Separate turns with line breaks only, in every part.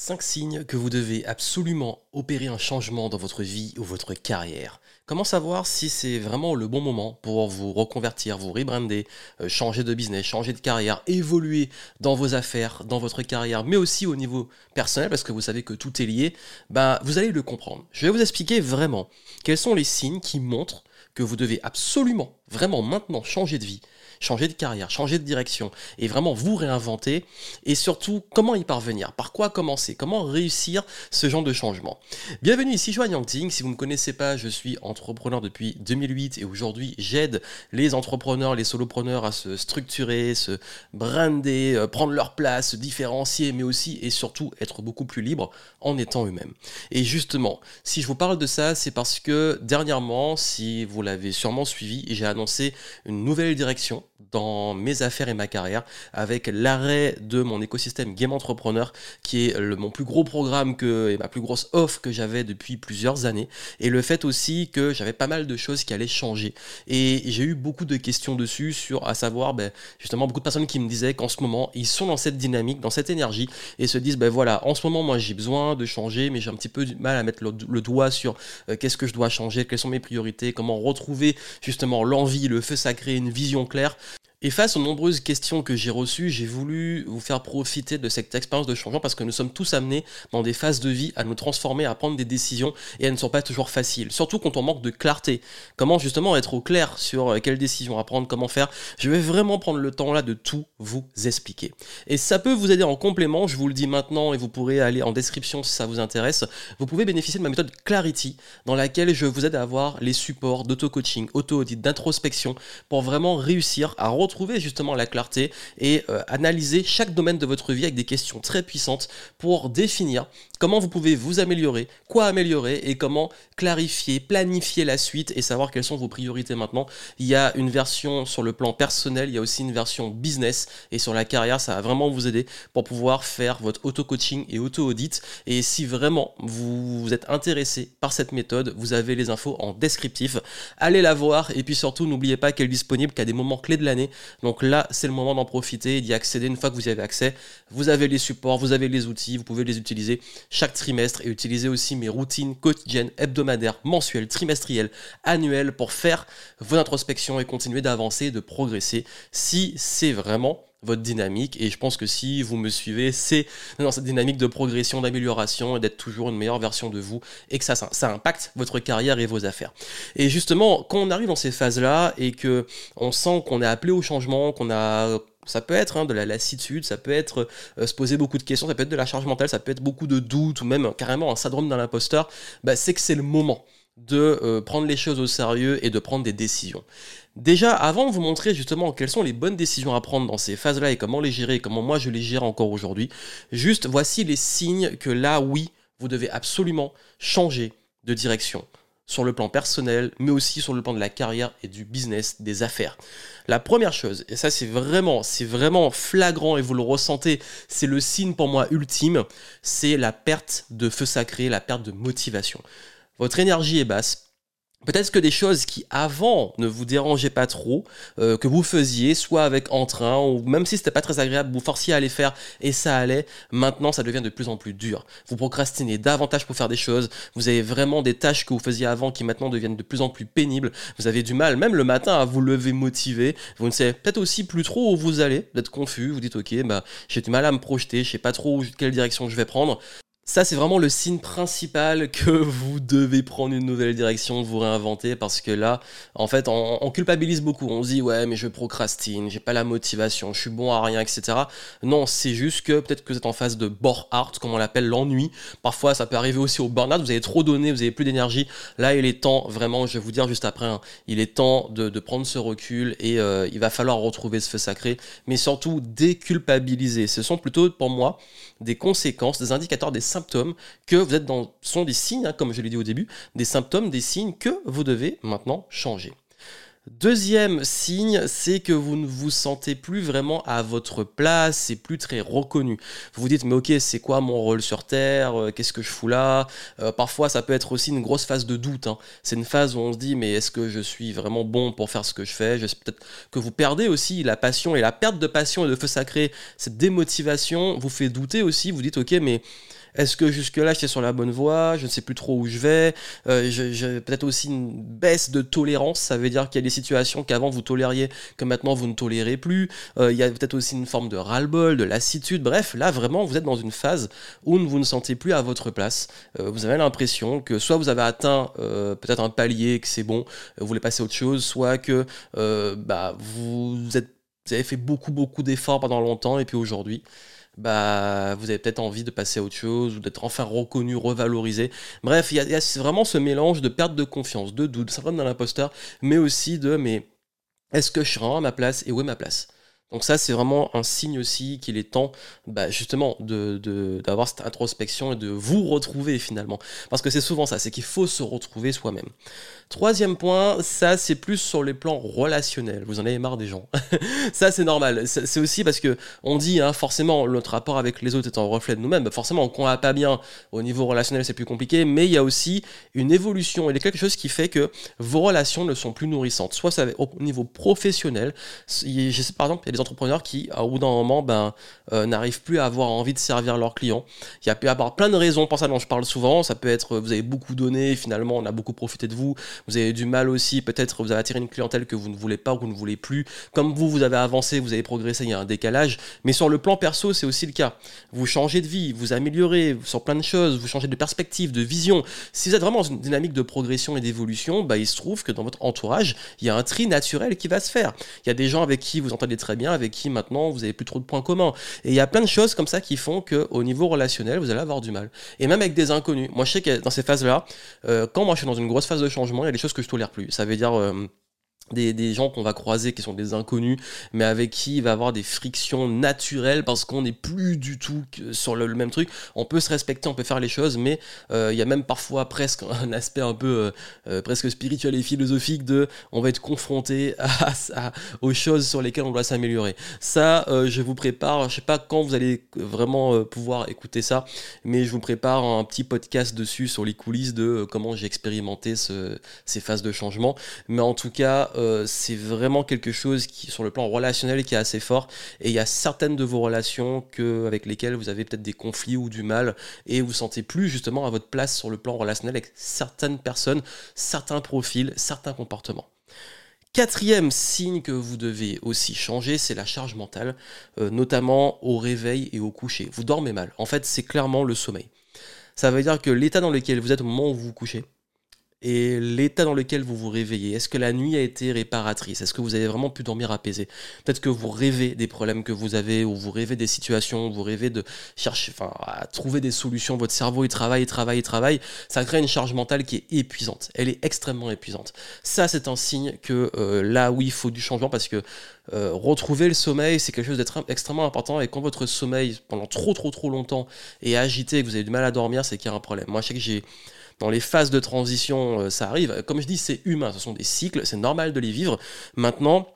5 signes que vous devez absolument opérer un changement dans votre vie ou votre carrière. Comment savoir si c'est vraiment le bon moment pour vous reconvertir, vous rebrander, euh, changer de business, changer de carrière, évoluer dans vos affaires, dans votre carrière, mais aussi au niveau personnel, parce que vous savez que tout est lié, ben, vous allez le comprendre. Je vais vous expliquer vraiment quels sont les signes qui montrent que vous devez absolument, vraiment maintenant changer de vie, changer de carrière, changer de direction et vraiment vous réinventer et surtout comment y parvenir, par quoi commencer, comment réussir ce genre de changement. Bienvenue ici Joanne Yangting, si vous ne me connaissez pas, je suis entrepreneur depuis 2008 et aujourd'hui j'aide les entrepreneurs, les solopreneurs à se structurer, se brander, euh, prendre leur place, se différencier mais aussi et surtout être beaucoup plus libre en étant eux-mêmes. Et justement, si je vous parle de ça, c'est parce que dernièrement, si vous l'avez sûrement suivi, j'ai annoncé une nouvelle direction dans mes affaires et ma carrière avec l'arrêt de mon écosystème Game Entrepreneur qui est le, mon plus gros programme que, et ma plus grosse offre que j'avais depuis plusieurs années. Et le fait aussi que j'avais pas mal de choses qui allaient changer. Et j'ai eu beaucoup de questions dessus sur à savoir ben, justement beaucoup de personnes qui me disaient qu'en ce moment ils sont dans cette dynamique dans cette énergie et se disent ben voilà en ce moment moi j'ai besoin de changer mais j'ai un petit peu du mal à mettre le, doigt sur euh, qu'est-ce que je dois changer quelles sont mes priorités comment retrouver justement l'envie le feu sacré une vision claire et face aux nombreuses questions que j'ai reçues, j'ai voulu vous faire profiter de cette expérience de changement parce que nous sommes tous amenés dans des phases de vie à nous transformer, à prendre des décisions et elles ne sont pas toujours faciles. Surtout quand on manque de clarté. Comment justement être au clair sur euh, quelles décisions à prendre, comment faire? Je vais vraiment prendre le temps là de tout vous expliquer. Et ça peut vous aider en complément, je vous le dis maintenant et vous pourrez aller en description si ça vous intéresse. Vous pouvez bénéficier de ma méthode Clarity dans laquelle je vous aide à avoir les supports d'auto-coaching, auto-audit, d'introspection pour vraiment réussir à trouver justement la clarté et euh, analyser chaque domaine de votre vie avec des questions très puissantes pour définir comment vous pouvez vous améliorer, quoi améliorer et comment clarifier, planifier la suite et savoir quelles sont vos priorités maintenant. Il y a une version sur le plan personnel, il y a aussi une version business et sur la carrière, ça va vraiment vous aider pour pouvoir faire votre auto-coaching et auto-audit. Et si vraiment vous êtes intéressé par cette méthode, vous avez les infos en descriptif. Allez la voir et puis surtout n'oubliez pas qu'elle est disponible qu'à des moments clés de l'année. Donc là, c'est le moment d'en profiter, d'y accéder. Une fois que vous y avez accès, vous avez les supports, vous avez les outils, vous pouvez les utiliser chaque trimestre et utiliser aussi mes routines quotidiennes, hebdomadaires, mensuelles, trimestrielles, annuelles pour faire vos introspections et continuer d'avancer, de progresser si c'est vraiment votre dynamique et je pense que si vous me suivez, c'est dans cette dynamique de progression, d'amélioration et d'être toujours une meilleure version de vous et que ça, ça, impacte votre carrière et vos affaires. Et justement, quand on arrive dans ces phases-là et que on sent qu'on est appelé au changement, qu'on a ça peut être hein, de la lassitude, ça peut être euh, se poser beaucoup de questions, ça peut être de la charge mentale, ça peut être beaucoup de doutes ou même carrément un syndrome d'un imposteur. Bah, c'est que c'est le moment de euh, prendre les choses au sérieux et de prendre des décisions. Déjà, avant de vous montrer justement quelles sont les bonnes décisions à prendre dans ces phases-là et comment les gérer, comment moi je les gère encore aujourd'hui, juste voici les signes que là, oui, vous devez absolument changer de direction sur le plan personnel, mais aussi sur le plan de la carrière et du business, des affaires. La première chose, et ça c'est vraiment, c'est vraiment flagrant et vous le ressentez, c'est le signe pour moi ultime, c'est la perte de feu sacré, la perte de motivation. Votre énergie est basse, Peut-être que des choses qui avant ne vous dérangeaient pas trop, euh, que vous faisiez, soit avec entrain, ou même si c'était pas très agréable, vous forciez à les faire et ça allait, maintenant ça devient de plus en plus dur. Vous procrastinez davantage pour faire des choses, vous avez vraiment des tâches que vous faisiez avant qui maintenant deviennent de plus en plus pénibles, vous avez du mal, même le matin, à vous lever motivé, vous ne savez peut-être aussi plus trop où vous allez, vous êtes confus, vous dites ok, bah, j'ai du mal à me projeter, je sais pas trop quelle direction je vais prendre. Ça, c'est vraiment le signe principal que vous devez prendre une nouvelle direction, vous réinventer, parce que là, en fait, on, culpabilise beaucoup. On se dit, ouais, mais je procrastine, j'ai pas la motivation, je suis bon à rien, etc. Non, c'est juste que peut-être que vous êtes en phase de bore-out, comme on l'appelle, l'ennui. Parfois, ça peut arriver aussi au burn-out, vous avez trop donné, vous avez plus d'énergie. Là, il est temps, vraiment, je vais vous dire juste après, hein, il est temps de, prendre ce recul et euh, il va falloir retrouver ce feu sacré, mais surtout déculpabiliser. Ce sont plutôt, pour moi, des conséquences, des indicateurs, des symptômes que vous êtes dans, sont des signes, hein, comme je l'ai dit au début, des symptômes, des signes que vous devez maintenant changer. Deuxième signe, c'est que vous ne vous sentez plus vraiment à votre place, c'est plus très reconnu. Vous vous dites, mais ok, c'est quoi mon rôle sur Terre euh, Qu'est-ce que je fous là? Euh, Parfois, ça peut être aussi une grosse phase de doute. Hein. C'est une phase où on se dit, mais est-ce que je suis vraiment bon pour faire ce que je fais? Peut-être que vous perdez aussi la passion et la perte de passion et de feu sacré, cette démotivation vous fait douter aussi. Vous dites, ok, mais est-ce que jusque-là j'étais sur la bonne voie? Je ne sais plus trop où je vais. Euh, j'ai peut-être aussi une baisse de tolérance. Ça veut dire qu'il y a des situations qu'avant vous tolériez, que maintenant vous ne tolérez plus. Euh, il y a peut-être aussi une forme de ras-le-bol, de lassitude. Bref, là vraiment vous êtes dans une phase où vous ne sentez plus à votre place. Euh, vous avez l'impression que soit vous avez atteint peut-être un palier, que c'est bon, vous voulez passer à autre chose, soit que bah, vous êtes vous avez fait beaucoup beaucoup d'efforts pendant longtemps et puis aujourd'hui bah, vous avez peut-être envie de passer à autre chose ou d'être enfin reconnu, revalorisé. Bref, il y, a vraiment ce mélange de perte de confiance, de doute, syndrome dans l'imposteur, mais aussi de mais est-ce que je suis vraiment à ma place? Et où est ma place? Donc ça, c'est vraiment un signe aussi qu'il est temps, bah, justement, d'avoir de, cette introspection et de vous retrouver finalement. Parce que c'est souvent ça, c'est qu'il faut se retrouver soi-même. Troisième point, ça c'est plus sur les plans relationnels. Vous en avez marre des gens. ça c'est normal. C'est aussi parce que on dit hein, forcément notre rapport avec les autres est un reflet de nous-mêmes. Forcément, quand on va pas bien au niveau relationnel, c'est plus compliqué. Mais il y a aussi une évolution. Il y a quelque chose qui fait que vos relations ne sont plus nourrissantes. Soit ça au niveau professionnel. Je sais par exemple, il y a des entrepreneurs qui, au bout d'un moment, ben, euh, n'arrivent plus à avoir envie de servir leurs clients. Il y a pu avoir plein de raisons pour ça dont je parle souvent. Ça peut être vous avez beaucoup donné, finalement on a beaucoup profité de vous vous avez du mal aussi, peut-être vous avez attiré une clientèle que vous ne voulez pas ou que vous ne voulez plus. Comme vous, vous avez avancé, vous avez progressé, il y a un décalage. Mais sur le plan perso, c'est aussi le cas. Vous changez de vie, vous améliorez sur plein de choses, vous changez de perspective, de vision. Si vous êtes vraiment dans une dynamique de progression et d'évolution, bah, il se trouve que dans votre entourage, il y a un tri naturel qui va se faire. Il y a des gens avec qui vous entendez très bien, avec qui maintenant vous avez plus trop de points communs. Et il y a plein de choses comme ça qui font qu'au niveau relationnel, vous allez avoir du mal. Et même avec des inconnus. Moi, je sais que dans ces phases-là, euh, quand moi je suis dans une grosse phase de changement, il y a des choses que je tolère plus. Ça veut dire euh, des, gens qu'on va croiser qui sont des inconnus, mais avec qui il va avoir des frictions naturelles parce qu'on n'est plus du tout sur le, même truc. On peut se respecter, on peut faire les choses, mais euh, il y a même parfois presque un aspect un peu euh, euh, presque spirituel et philosophique de on va être confronté à, aux choses sur lesquelles on doit s'améliorer. Ça, je vous prépare, je sais pas quand vous allez vraiment pouvoir écouter ça, mais je vous prépare un petit podcast dessus sur les coulisses de comment j'ai expérimenté ces phases de changement. Mais en tout cas, euh, c'est vraiment quelque chose qui, sur le plan relationnel, qui est assez fort. Et il y a certaines de vos relations avec lesquelles vous avez peut-être des conflits ou du mal, et vous sentez plus justement à votre place sur le plan relationnel avec certaines personnes, certains profils, certains comportements. Quatrième signe que vous devez aussi changer, c'est la charge mentale, euh, notamment au réveil et au coucher. Vous dormez mal. En fait, c'est clairement le sommeil. Ça veut dire que l'état dans lequel vous êtes au moment où vous vous couchez, et l'état dans lequel vous vous réveillez. Est-ce que la nuit a été réparatrice? Est-ce que vous avez vraiment pu dormir apaisé? Peut-être que vous rêvez des problèmes que vous avez, ou vous rêvez des situations, vous rêvez de chercher, enfin, à trouver des solutions. Votre cerveau, il travaille, il travaille, il travaille. Ça crée une charge mentale qui est épuisante. Elle est extrêmement épuisante. Ça, c'est un signe que euh, là, oui, il faut du changement parce que euh, retrouver le sommeil, c'est quelque chose d'être extrêmement important. Et quand votre sommeil, pendant trop, trop, trop longtemps, est agité et que vous avez du mal à dormir, c'est qu'il y a un problème. Moi, je sais que j'ai dans les phases de transition, euh, ça arrive. Comme je dis, c'est humain, ce sont des cycles, c'est normal de les vivre. Maintenant,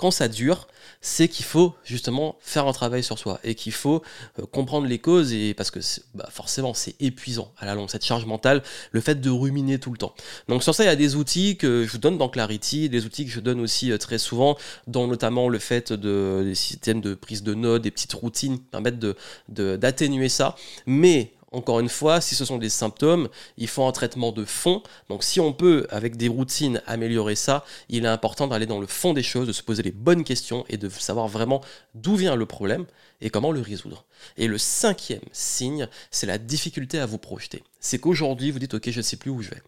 quand ça dure, c'est qu'il faut justement faire un travail sur soi et qu'il faut euh, comprendre les causes et parce que bah, forcément c'est épuisant à la longue cette charge mentale, le fait de ruminer tout le temps. Donc sur ça il y a des outils que je vous donne dans Clarity, des outils que je donne aussi euh, très souvent, dont notamment le fait de des systèmes de prise de notes, des petites routines permettent de d'atténuer ça. Mais encore une fois, si ce sont des symptômes, il faut un traitement de fond. Donc si on peut, avec des routines, améliorer ça, il est important d'aller dans le fond des choses, de se poser les bonnes questions et de savoir vraiment d'où vient le problème et comment le résoudre. Et le cinquième signe, c'est la difficulté à vous projeter. C'est qu'aujourd'hui, vous dites, OK, je ne sais plus où je vais.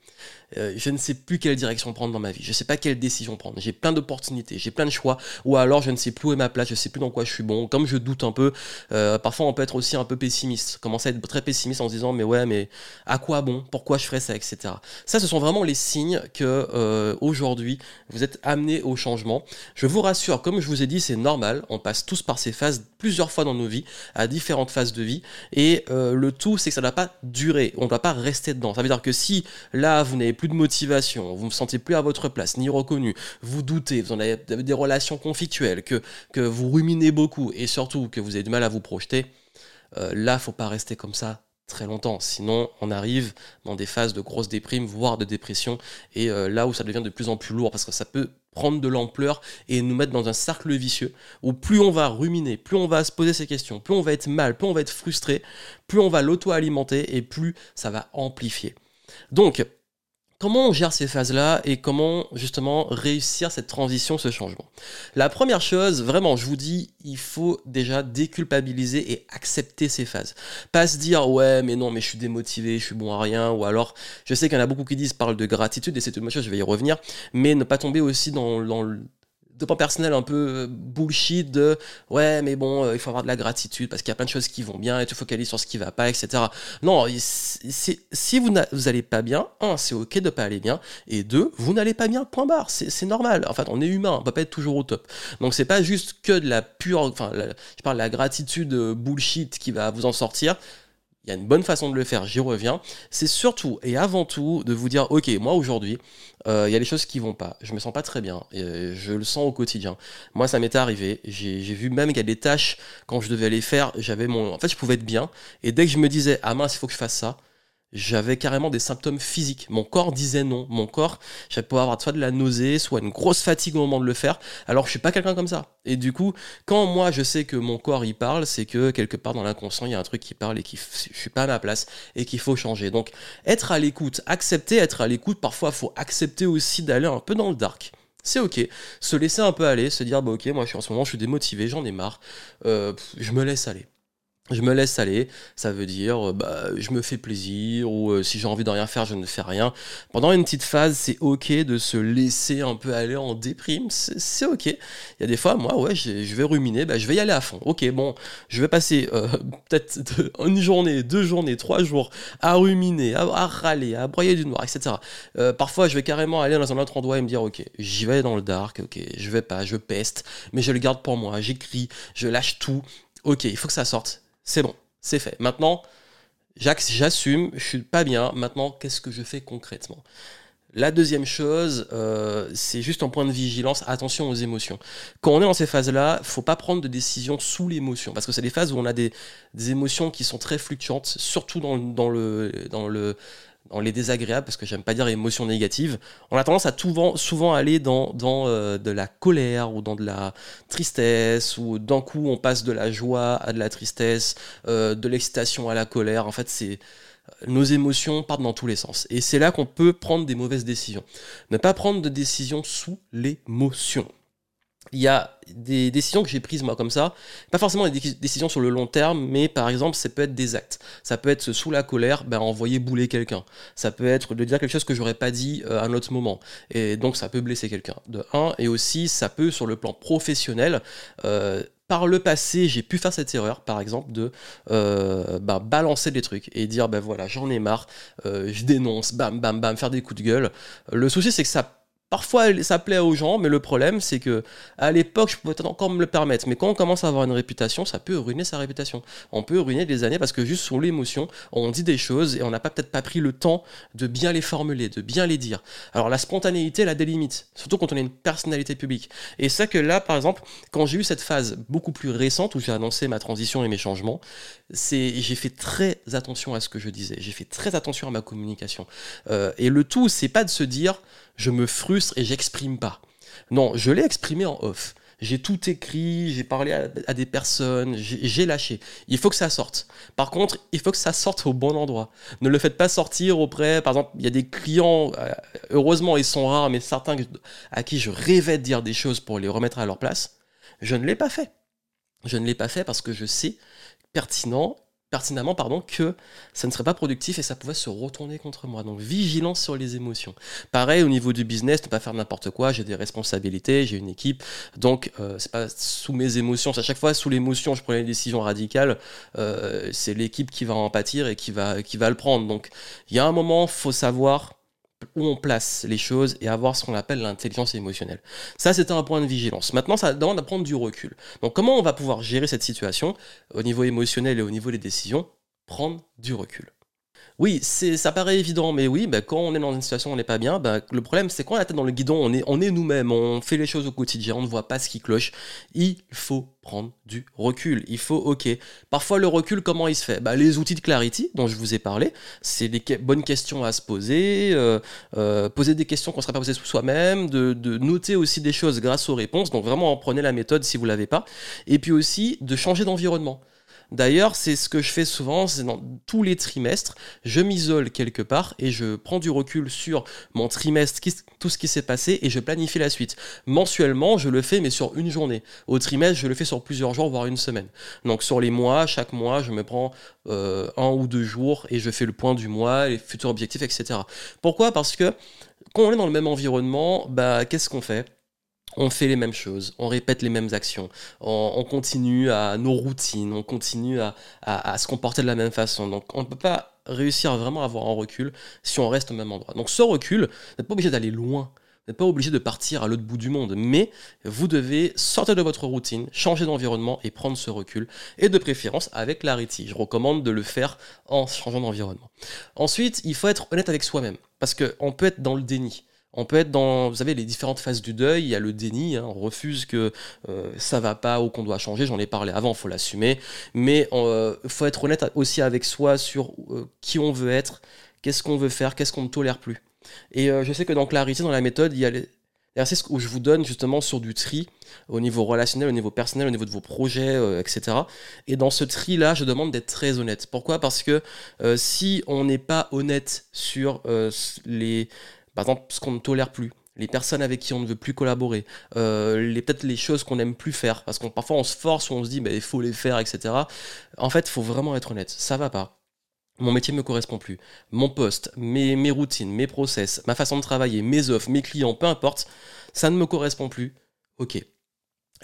Euh, je ne sais plus quelle direction prendre dans ma vie. Je ne sais pas quelle décision prendre. J'ai plein d'opportunités, j'ai plein de choix. Ou alors, je ne sais plus où est ma place, je ne sais plus dans quoi je suis bon. Comme je doute un peu, euh, parfois, on peut être aussi un peu pessimiste. Commencer à être très pessimiste en se disant, mais ouais, mais à quoi bon? Pourquoi je ferais ça, etc. Ça, ce sont vraiment les signes que euh, aujourd'hui, vous êtes amené au changement. Je vous rassure, comme je vous ai dit, c'est normal. On passe tous par ces phases plusieurs fois dans nos vies, à différentes phases de vie. Et euh, le tout, c'est que ça ne doit pas durer. On ne doit pas rester dedans. Ça veut dire que si là, vous n'avez plus de motivation, vous ne vous sentez plus à votre place, ni reconnu, vous doutez, vous, en avez, des relations conflictuelles, que, vous ruminez beaucoup et surtout que vous avez du mal à vous projeter, euh, là, faut pas rester comme ça très longtemps. Sinon, on arrive dans des phases de grosse déprime, voire de dépression, et euh, là où ça devient de plus en plus lourd, parce que ça peut prendre de l'ampleur et nous mettre dans un cercle vicieux où plus on va ruminer, plus on va se poser ces questions, plus on va être mal, plus on va être frustré, plus on va l'auto-alimenter et plus ça va amplifier. Donc, Comment on gère ces phases-là et comment justement réussir cette transition, ce changement? La première chose, vraiment, je vous dis, il faut déjà déculpabiliser et accepter ces phases. Pas se dire ouais mais non mais je suis démotivé, je suis bon à rien, ou alors je sais qu'il y en a beaucoup qui disent parlent de gratitude et c'est une chose, je vais y revenir, mais ne pas tomber aussi dans, dans de personnel un peu euh, bullshit de ouais mais bon euh, il faut avoir de la gratitude parce qu'il y a plein de choses qui vont bien et tu focalises sur ce qui va pas etc non si vous n'allez pas bien un c'est ok de pas aller bien et deux vous n'allez pas bien point barre. C'est normal. En fait on est humain on peut pas être toujours au top. Donc c'est pas juste que de la pure enfin je parle de la gratitude euh, bullshit qui va vous en sortir il y a une bonne façon de le faire, j'y reviens. C'est surtout et avant tout de vous dire, ok, moi aujourd'hui, euh, il y a des choses qui vont pas. Je me sens pas très bien. Et je le sens au quotidien. Moi, ça m'était arrivé. J'ai vu même qu'il y a des tâches quand je devais les faire, j'avais mon. En fait, je pouvais être bien. Et dès que je me disais, ah mince, il faut que je fasse ça, j'avais carrément des symptômes physiques. Mon corps disait non. Mon corps, j'allais pouvoir avoir soit de la nausée, soit une grosse fatigue au moment de le faire. Alors je suis pas quelqu'un comme ça. Et du coup, quand moi je sais que mon corps y parle, c'est que quelque part dans l'inconscient, il y a un truc qui parle et qui je suis pas à ma place et qu'il faut changer. Donc être à l'écoute, accepter être à l'écoute, parfois faut accepter aussi d'aller un peu dans le dark. C'est ok, se laisser un peu aller, se dire bah ok moi je suis en ce moment je suis démotivé, j'en ai marre, euh, je me laisse aller je me laisse aller, ça veut dire euh, bah, je me fais plaisir ou euh, si j'ai envie de rien faire, je ne fais rien. Pendant une petite phase, c'est ok de se laisser un peu aller en déprime, c'est ok. Il y a des fois, moi, ouais, je vais ruminer, bah, je vais y aller à fond. Ok, bon, je vais passer euh, peut-être une journée, deux journées, trois jours à ruminer, à, râler, à broyer du noir, etc. parfois, je vais carrément aller dans un autre endroit et me dire ok, j'y vais dans le dark, ok, je vais pas, je peste, mais je le garde pour moi, j'écris, je lâche tout. Ok, il faut que ça sorte c'est bon, c'est fait. Maintenant, j'assume, je suis pas bien. Maintenant, qu'est-ce que je fais concrètement? La deuxième chose, euh, c'est juste un point de vigilance, attention aux émotions. Quand on est dans ces phases-là, faut pas prendre de décision sous l'émotion, parce que c'est des phases où on a des, émotions qui sont très fluctuantes, surtout dans le dans les désagréables, parce que j'aime pas dire émotions négatives, on a tendance à souvent, aller dans, euh, de la colère ou dans de la tristesse, ou d'un coup on passe de la joie à de la tristesse, euh, de l'excitation à la colère. En fait, c'est nos émotions partent dans tous les sens. Et c'est là qu'on peut prendre des mauvaises décisions. Ne pas prendre de décisions sous l'émotion il y a des décisions que j'ai prises moi comme ça, pas forcément des décisions sur le long terme, mais par exemple ça peut être des actes. Ça peut être sous la colère, ben, envoyer bouler quelqu'un. Ça peut être de dire quelque chose que j'aurais pas dit euh, à un autre moment. Et donc ça peut blesser quelqu'un, de un. Et aussi ça peut sur le plan professionnel, euh, par le passé, j'ai pu faire cette erreur, par exemple, de ben, balancer des trucs et dire, ben voilà, j'en ai marre, je dénonce, bam, bam, bam, faire des coups de gueule. Le souci, c'est que ça Parfois, ça plaît aux gens, mais le problème, c'est que à l'époque, je pouvais encore me le permettre. Mais quand on commence à avoir une réputation, ça peut ruiner sa réputation. On peut ruiner des années parce que juste sous l'émotion, on dit des choses et on n'a peut-être pas pris le temps de bien les formuler, de bien les dire. Alors la spontanéité, elle a des limites, surtout quand on est une personnalité publique. Et ça que là, par exemple, quand j'ai eu cette phase beaucoup plus récente où j'ai annoncé ma transition et mes changements, c'est j'ai fait très attention à ce que je disais. J'ai fait très attention à ma communication. Euh, et le tout, c'est pas de se dire je me frustre et j'exprime pas. Non, je l'ai exprimé en off. J'ai tout écrit, j'ai parlé à, des personnes, j'ai lâché. Il faut que ça sorte. Par contre, il faut que ça sorte au bon endroit. Ne le faites pas sortir auprès, par exemple, il y a des clients, euh, heureusement ils sont rares, mais certains à qui je rêvais de dire des choses pour les remettre à leur place. Je ne l'ai pas fait. Je ne l'ai pas fait parce que je sais pertinent pertinemment pardon, que ça ne serait pas productif et ça pouvait se retourner contre moi. Donc vigilance sur les émotions. Pareil au niveau du business, ne pas faire n'importe quoi, j'ai des responsabilités, j'ai une équipe, donc euh, c'est pas sous mes émotions, à chaque fois sous l'émotion je prends des décisions radicales, euh, c'est l'équipe qui va en pâtir et qui va, qui va le prendre. Donc il y a un moment, faut savoir où on place les choses et avoir ce qu'on appelle l'intelligence émotionnelle. Ça, c'était un point de vigilance. Maintenant, ça demande à prendre du recul. Donc, comment on va pouvoir gérer cette situation au niveau émotionnel et au niveau des décisions? Prendre du recul. Oui, ça paraît évident, mais oui, bah, quand on est dans une situation où on n'est pas bien, bah, le problème c'est quand on a la tête dans le guidon, on est, nous-mêmes, on fait les choses au quotidien, on ne voit pas ce qui cloche. Il faut prendre du recul. Il faut, ok. Parfois, le recul, comment il se fait? Bah, Les outils de Clarity, dont je vous ai parlé, c'est des bonnes questions à se poser, euh, euh, poser des questions qu'on ne serait pas posées soi-même, de, de, noter aussi des choses grâce aux réponses. Donc, vraiment, prenez la méthode si vous ne l'avez pas. Et puis aussi, de changer d'environnement. D'ailleurs, c'est ce que je fais souvent, c'est dans tous les trimestres, je m'isole quelque part et je prends du recul sur mon trimestre, tout ce qui s'est passé et je planifie la suite. Mensuellement, je le fais mais sur une journée. Au trimestre, je le fais sur plusieurs jours, voire une semaine. Donc sur les mois, chaque mois, je me prends euh, un ou deux jours et je fais le point du mois, les futurs objectifs, etc. Pourquoi? Parce que quand on est dans le même environnement, bah, qu'est-ce qu'on fait? On fait les mêmes choses, on répète les mêmes actions, on, continue à nos routines, on continue à, se comporter de la même façon. Donc on ne peut pas réussir à vraiment avoir un recul si on reste au même endroit. Donc ce recul, vous n'êtes pas obligé d'aller loin, vous n'êtes pas obligé de partir à l'autre bout du monde, mais vous devez sortir de votre routine, changer d'environnement et prendre ce recul, et de préférence avec clarity. Je recommande de le faire en changeant d'environnement. Ensuite, il faut être honnête avec soi-même, parce qu'on peut être dans le déni. On peut être dans, vous savez, les différentes phases du deuil. Il y a le déni, hein, on refuse que euh, ça va pas ou qu'on doit changer. J'en ai parlé avant, faut l'assumer. Mais il euh, faut être honnête aussi avec soi sur euh, qui on veut être, qu'est-ce qu'on veut faire, qu'est-ce qu'on ne tolère plus. Et je sais que dans Clarité, dans la méthode, il y a les où je vous donne justement sur du tri au niveau relationnel, au niveau personnel, au niveau de vos projets, etc. Et dans ce tri-là, je demande d'être très honnête. Pourquoi? Parce que si on n'est pas honnête sur les par exemple, ce qu'on ne tolère plus, les personnes avec qui on ne veut plus collaborer, euh, les, peut-être les choses qu'on n'aime plus faire, parce qu'on parfois on se force ou on se dit mais il faut les faire, etc. En fait, il faut vraiment être honnête, ça va pas. Mon métier ne me correspond plus. Mon poste, mes, mes routines, mes process, ma façon de travailler, mes offres, mes clients, peu importe, ça ne me correspond plus. Ok,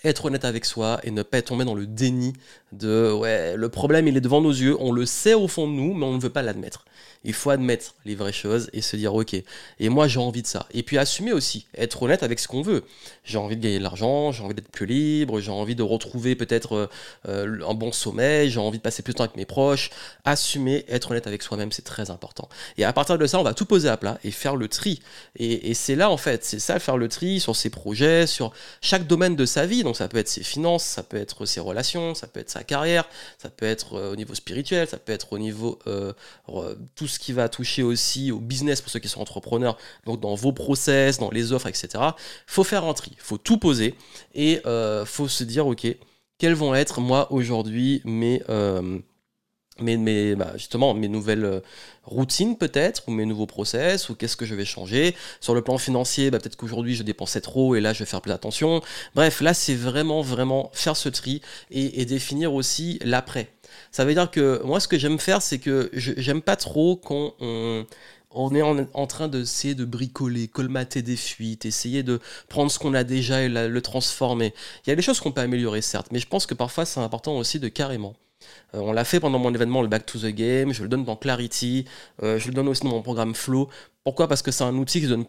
être honnête avec soi et ne pas tomber dans le déni de ouais, le problème il est devant nos yeux, on le sait au fond de nous, mais on ne veut pas l'admettre. Il faut admettre les vraies choses et se dire ok, et moi j'ai envie de ça. Et puis assumer aussi, être honnête avec ce qu'on veut. J'ai envie de gagner de l'argent, j'ai envie d'être plus libre, j'ai envie de retrouver peut-être euh, euh, un bon sommeil, j'ai envie de passer plus de temps avec mes proches. Assumer, être honnête avec soi-même, c'est très important. Et à partir de ça, on va tout poser à plat et faire le tri. Et, c'est là en fait, c'est ça faire le tri sur ses projets, sur chaque domaine de sa vie. Donc ça peut être ses finances, ça peut être ses relations, ça peut être sa carrière, ça peut être euh, au niveau spirituel, ça peut être au niveau tout ce qui va toucher aussi au business pour ceux qui sont entrepreneurs, donc dans vos process, dans les offres, etc. Faut faire un tri, faut tout poser et euh, faut se dire ok, quels vont être moi aujourd'hui mes mes, bah, justement mes nouvelles euh, routines peut-être ou mes nouveaux process ou qu'est-ce que je vais changer? Sur le plan financier bah, peut-être qu'aujourd'hui je dépensais trop et là je vais faire plus attention. Bref là c'est vraiment vraiment faire ce tri et, définir aussi l'après ça veut dire que moi ce que j'aime faire c'est que j'aime pas trop quand on, est en, train d'essayer de bricoler, colmater des fuites, essayer de prendre ce qu'on a déjà et le transformer. Il y a des choses qu'on peut améliorer, certes, mais je pense que parfois c'est important aussi de carrément euh, on l'a fait pendant mon événement, le Back to the Game. Je le donne dans Clarity. Euh, je le donne aussi dans mon programme Flow. Pourquoi? Parce que c'est un outil qui donne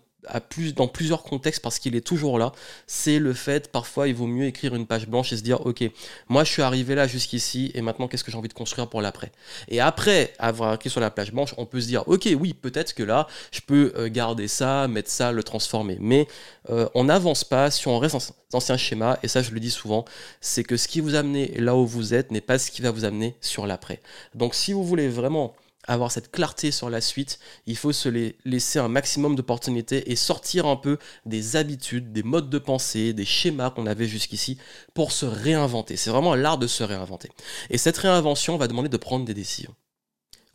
dans plusieurs contextes parce qu'il est toujours là, c'est le fait, parfois, il vaut mieux écrire une page blanche et se dire, ok, moi je suis arrivé là jusqu'ici et maintenant qu'est-ce que j'ai envie de construire pour l'après? Et après avoir écrit sur la page blanche, on peut se dire, ok, oui, peut-être que là, je peux euh, garder ça, mettre ça, le transformer. Mais euh, on n'avance pas si on reste dans ancien schéma, et ça je le dis souvent, c'est que ce qui vous amène là où vous êtes n'est pas ce qui va vous amener sur l'après. Donc si vous voulez vraiment avoir cette clarté sur la suite, il faut se laisser un maximum d'opportunités et sortir un peu des habitudes, des modes de pensée, des schémas qu'on avait jusqu'ici pour se réinventer. C'est vraiment l'art de se réinventer. Et cette réinvention va demander de prendre des décisions.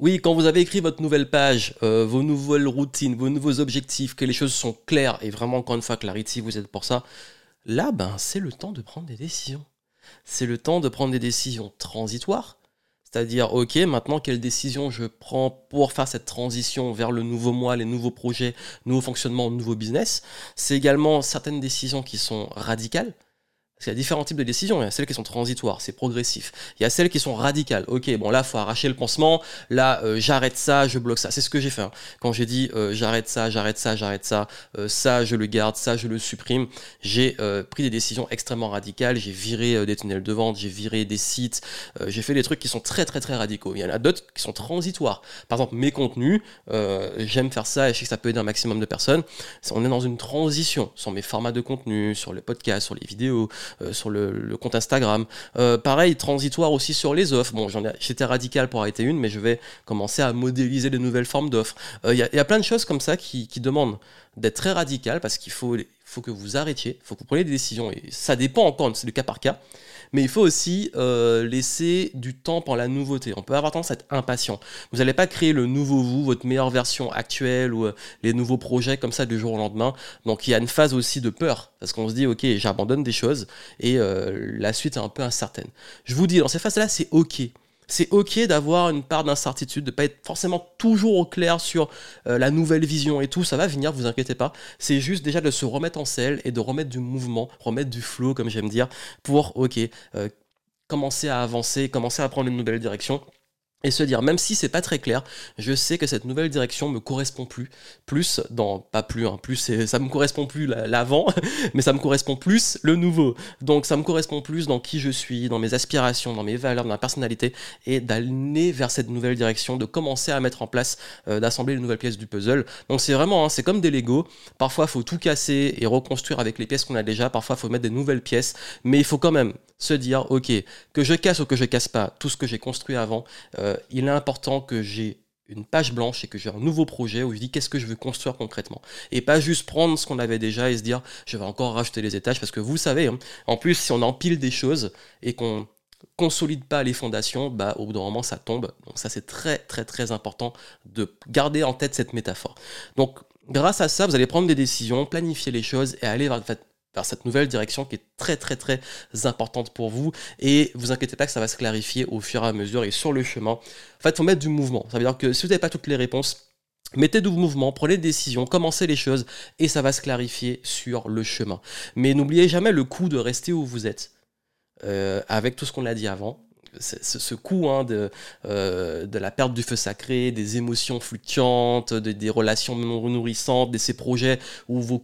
Oui, quand vous avez écrit votre nouvelle page, euh, vos nouvelles routines, vos nouveaux objectifs, que les choses sont claires, et vraiment encore une fois, Clarity, vous êtes pour ça, là, ben, c'est le temps de prendre des décisions. C'est le temps de prendre des décisions transitoires, c'est-à-dire, ok, maintenant quelle décision je prends pour faire cette transition vers le nouveau mois, les nouveaux projets, nouveau fonctionnement, nouveau business? C'est également certaines décisions qui sont radicales. Parce y a différents types de décisions. Il y a celles qui sont transitoires, c'est progressif. Il y a celles qui sont radicales. Ok, bon là, faut arracher le pansement. Là, euh, j'arrête ça, je bloque ça. C'est ce que j'ai fait. Hein. Quand j'ai dit euh, j'arrête ça, j'arrête ça, j'arrête ça, euh, ça, je le garde, ça, je le supprime. J'ai pris des décisions extrêmement radicales. J'ai viré des tunnels de vente, j'ai viré des sites. j'ai fait des trucs qui sont très, très, très radicaux. Il y en a d'autres qui sont transitoires. Par exemple, mes contenus, j'aime faire ça et je sais que ça peut aider un maximum de personnes. On est dans une transition sur mes formats de contenu, sur les podcasts, sur les vidéos, sur le, compte Instagram. Euh, pareil, transitoire aussi sur les offres. Bon, j'étais radical pour arrêter une, mais je vais commencer à modéliser de nouvelles formes d'offres. Euh, il y, a plein de choses comme ça qui, demandent d'être très radical parce qu'il faut, faut que vous arrêtiez, il faut que vous preniez des décisions. Et ça dépend encore, c'est le cas par cas mais il faut aussi euh, laisser du temps pour la nouveauté. On peut avoir tendance à être impatient. Vous n'allez pas créer le nouveau vous, votre meilleure version actuelle ou euh, les nouveaux projets comme ça du jour au lendemain. Donc il y a une phase aussi de peur, parce qu'on se dit, ok, j'abandonne des choses et euh, la suite est un peu incertaine. Je vous dis, dans ces phases-là, c'est ok. C'est ok d'avoir une part d'incertitude, de pas être forcément toujours au clair sur euh, la nouvelle vision et tout, ça va venir, vous inquiétez pas. C'est juste déjà de se remettre en selle et de remettre du mouvement, remettre du flow, comme j'aime dire, pour ok, euh, commencer à avancer, commencer à prendre une nouvelle direction et se dire même si c'est pas très clair, je sais que cette nouvelle direction me correspond plus, plus dans pas plus, hein, plus ça me correspond plus l'avant, mais ça me correspond plus le nouveau. Donc ça me correspond plus dans qui je suis, dans mes aspirations, dans mes valeurs, dans ma personnalité, et d'aller vers cette nouvelle direction, de commencer à mettre en place, euh, d'assembler les nouvelles pièces du puzzle. Donc c'est vraiment, hein, c'est comme des Lego. Parfois, faut tout casser et reconstruire avec les pièces qu'on a déjà. Parfois, faut mettre des nouvelles pièces, mais il faut quand même se dire, ok, que je casse ou que je casse pas tout ce que j'ai construit avant. Euh, euh, il est important que j'ai une page blanche et que j'ai un nouveau projet où je dis qu'est-ce que je veux construire concrètement? Et pas juste prendre ce qu'on avait déjà et se dire je vais encore rajouter les étages parce que vous savez, hein, en plus si on empile des choses et qu'on consolide pas les fondations, bah au bout d'un moment ça tombe. Donc ça c'est très très très important de garder en tête cette métaphore. Donc grâce à ça, vous allez prendre des décisions, planifier les choses et aller vers, vers cette nouvelle direction qui est très très très importante pour vous et vous inquiétez pas que ça va se clarifier au fur et à mesure et sur le chemin. En fait, il faut mettre du mouvement. Ça veut dire que si vous n'avez pas toutes les réponses, Mettez du mouvement, prenez des décisions, commencez les choses et ça va se clarifier sur le chemin. Mais n'oubliez jamais le coup de rester où vous êtes. Euh, avec tout ce qu'on a dit avant, ce, coup hein, de, euh, de la perte du feu sacré, des émotions fluctuantes, des relations non nourrissantes, de ces projets où votre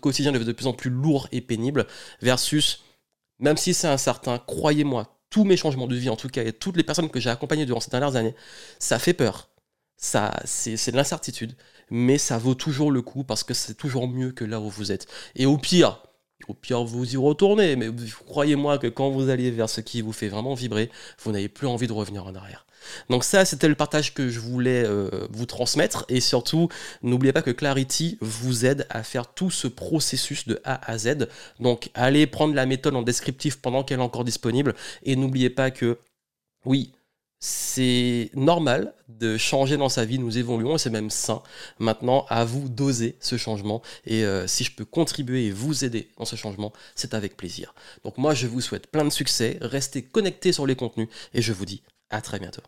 quotidien devient de plus en plus lourd et pénible, versus, même si c'est incertain, croyez-moi, tous mes changements de vie, en tout cas, et toutes les personnes que j'ai accompagnées durant ces dernières années, ça fait peur. Ça, c'est de l'incertitude, mais ça vaut toujours le coup parce que c'est toujours mieux que là où vous êtes. Et au pire, au pire, vous y retournez, mais croyez-moi que quand vous allez vers ce qui vous fait vraiment vibrer, vous n'avez plus envie de revenir en arrière. Donc ça, c'était le partage que je voulais euh, vous transmettre. Et surtout, n'oubliez pas que Clarity vous aide à faire tout ce processus de A à Z. Donc allez prendre la méthode en descriptif pendant qu'elle est encore disponible. Et n'oubliez pas que, oui, c'est normal de changer dans sa vie, nous évoluons et c'est même sain. Maintenant, à vous d'oser ce changement et euh, si je peux contribuer et vous aider dans ce changement, c'est avec plaisir. Donc moi, je vous souhaite plein de succès, restez connectés sur les contenus et je vous dis à très bientôt.